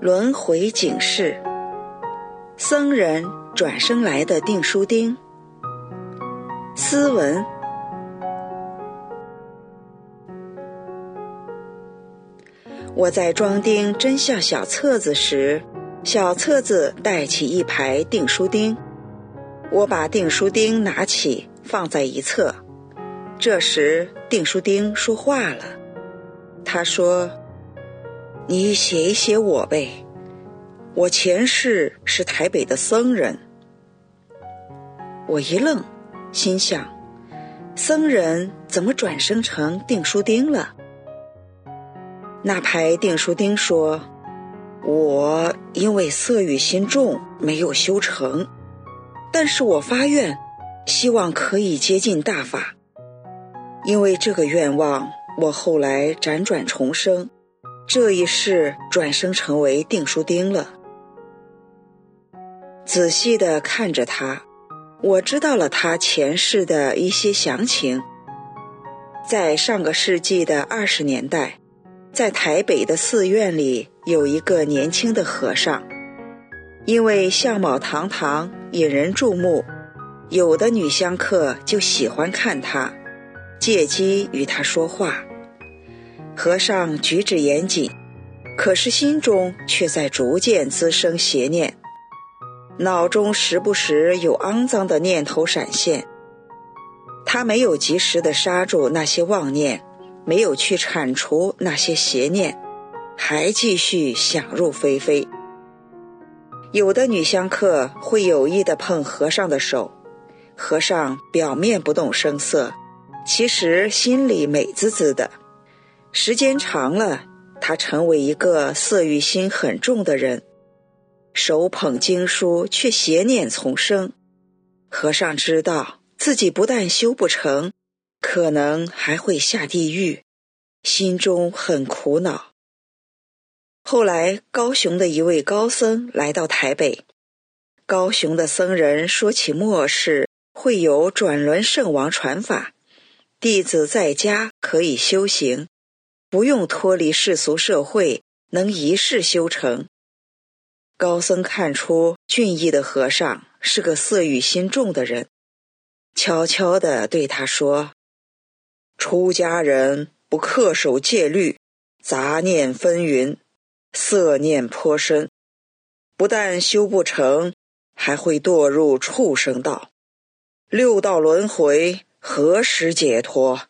轮回警示，僧人转生来的订书钉。斯文。我在装订真相小册子时，小册子带起一排订书钉。我把订书钉拿起，放在一侧。这时，订书钉说话了。他说。你写一写我呗，我前世是台北的僧人。我一愣，心想：僧人怎么转生成订书钉了？那排订书钉说：“我因为色欲心重，没有修成，但是我发愿，希望可以接近大法。因为这个愿望，我后来辗转重生。”这一世转生成为订书钉了。仔细的看着他，我知道了他前世的一些详情。在上个世纪的二十年代，在台北的寺院里有一个年轻的和尚，因为相貌堂堂，引人注目，有的女香客就喜欢看他，借机与他说话。和尚举止严谨，可是心中却在逐渐滋生邪念，脑中时不时有肮脏的念头闪现。他没有及时的刹住那些妄念，没有去铲除那些邪念，还继续想入非非。有的女香客会有意的碰和尚的手，和尚表面不动声色，其实心里美滋滋的。时间长了，他成为一个色欲心很重的人，手捧经书却邪念丛生。和尚知道自己不但修不成，可能还会下地狱，心中很苦恼。后来，高雄的一位高僧来到台北，高雄的僧人说起末世会有转轮圣王传法，弟子在家可以修行。不用脱离世俗社会，能一世修成。高僧看出俊逸的和尚是个色欲心重的人，悄悄地对他说：“出家人不恪守戒律，杂念纷纭，色念颇深，不但修不成，还会堕入畜生道，六道轮回，何时解脱？”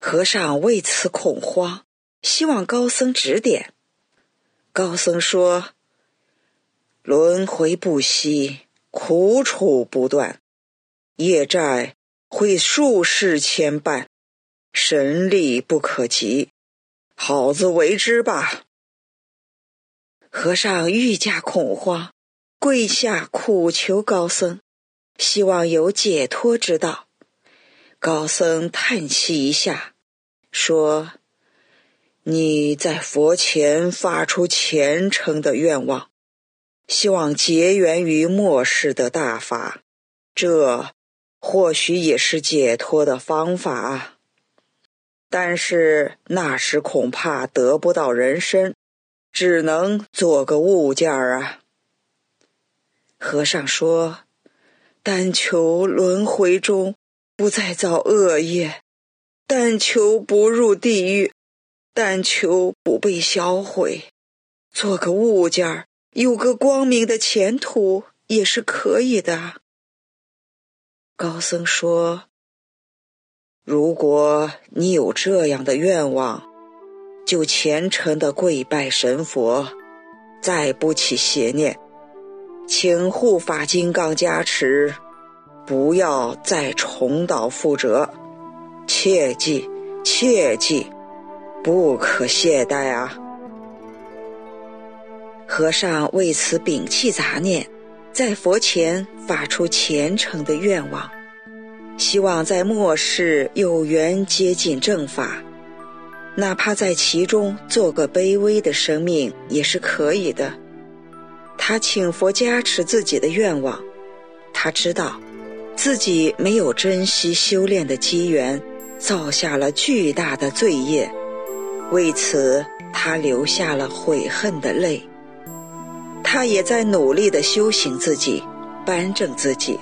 和尚为此恐慌，希望高僧指点。高僧说：“轮回不息，苦楚不断，业债会数世牵绊，神力不可及，好自为之吧。”和尚愈加恐慌，跪下苦求高僧，希望有解脱之道。高僧叹息一下，说：“你在佛前发出虔诚的愿望，希望结缘于末世的大法，这或许也是解脱的方法。但是那时恐怕得不到人身，只能做个物件儿啊。”和尚说：“但求轮回中。”不再造恶业，但求不入地狱，但求不被销毁，做个物件儿，有个光明的前途也是可以的。高僧说：“如果你有这样的愿望，就虔诚的跪拜神佛，再不起邪念，请护法金刚加持。”不要再重蹈覆辙，切记，切记，不可懈怠啊！和尚为此摒弃杂念，在佛前发出虔诚的愿望，希望在末世有缘接近正法，哪怕在其中做个卑微的生命也是可以的。他请佛加持自己的愿望，他知道。自己没有珍惜修炼的机缘，造下了巨大的罪业，为此他流下了悔恨的泪。他也在努力的修行自己，扳正自己。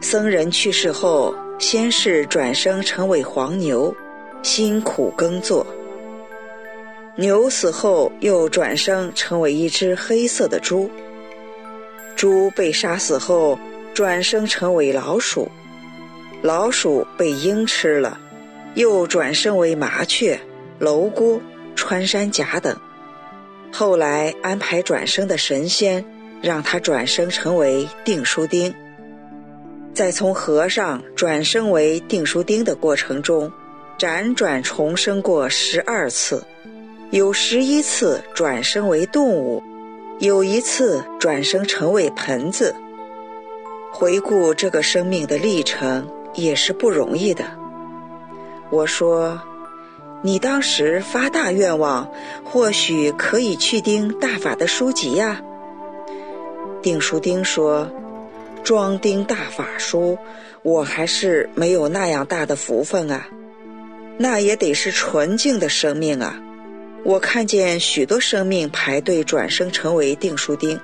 僧人去世后，先是转生成为黄牛，辛苦耕作；牛死后，又转生成为一只黑色的猪；猪被杀死后，转生成为老鼠；老鼠被鹰吃了，又转生为麻雀、蝼蛄、穿山甲等。后来安排转生的神仙，让他转生成为订书钉。在从和尚转生为订书钉的过程中，辗转重生过十二次，有十一次转生为动物，有一次转生成为盆子。回顾这个生命的历程，也是不容易的。我说，你当时发大愿望，或许可以去盯大法的书籍呀。订书钉说。装订大法书，我还是没有那样大的福分啊。那也得是纯净的生命啊。我看见许多生命排队转生成为订书钉，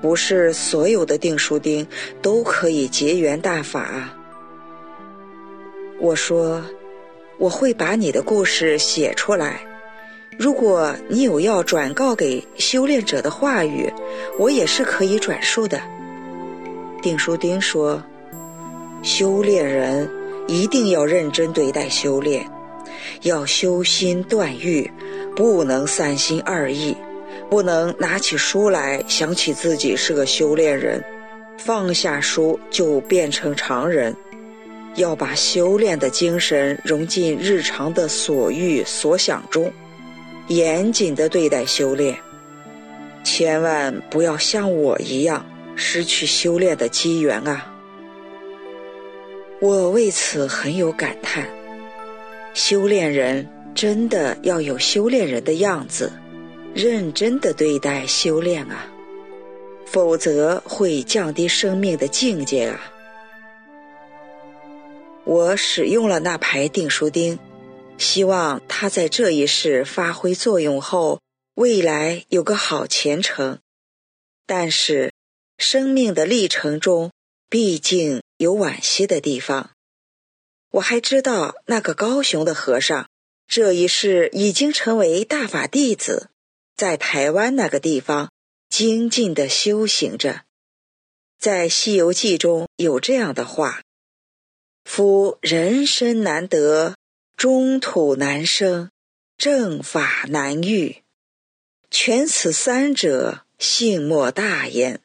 不是所有的订书钉都可以结缘大法。我说，我会把你的故事写出来。如果你有要转告给修炼者的话语，我也是可以转述的。订书钉说：“修炼人一定要认真对待修炼，要修心断欲，不能三心二意，不能拿起书来想起自己是个修炼人，放下书就变成常人。要把修炼的精神融进日常的所欲所想中，严谨的对待修炼，千万不要像我一样。”失去修炼的机缘啊！我为此很有感叹。修炼人真的要有修炼人的样子，认真的对待修炼啊，否则会降低生命的境界啊！我使用了那排订书钉，希望它在这一世发挥作用后，未来有个好前程。但是。生命的历程中，毕竟有惋惜的地方。我还知道那个高雄的和尚，这一世已经成为大法弟子，在台湾那个地方精进的修行着。在《西游记》中有这样的话：“夫人生难得，中土难生，正法难遇，全此三者，幸莫大焉。”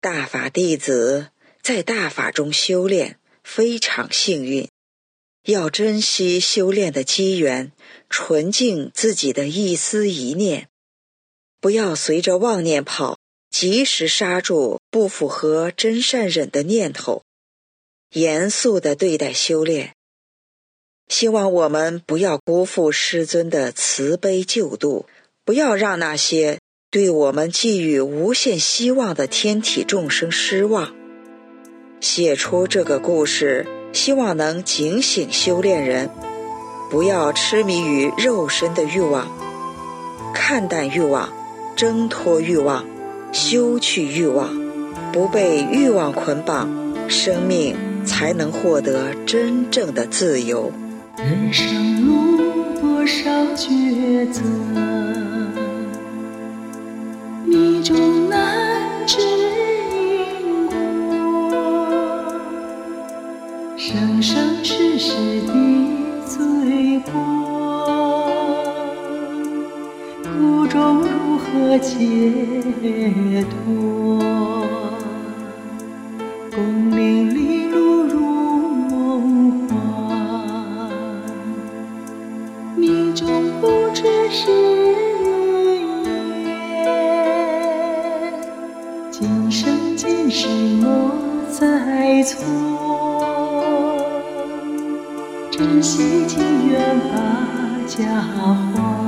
大法弟子在大法中修炼非常幸运，要珍惜修炼的机缘，纯净自己的一丝一念，不要随着妄念跑，及时刹住不符合真善忍的念头，严肃的对待修炼。希望我们不要辜负师尊的慈悲救度，不要让那些。对我们寄予无限希望的天体众生失望。写出这个故事，希望能警醒修炼人，不要痴迷于肉身的欲望，看淡欲望，挣脱欲望，修去欲望，不被欲望捆绑，生命才能获得真正的自由。人生路多少抉择。珍惜情缘把家还。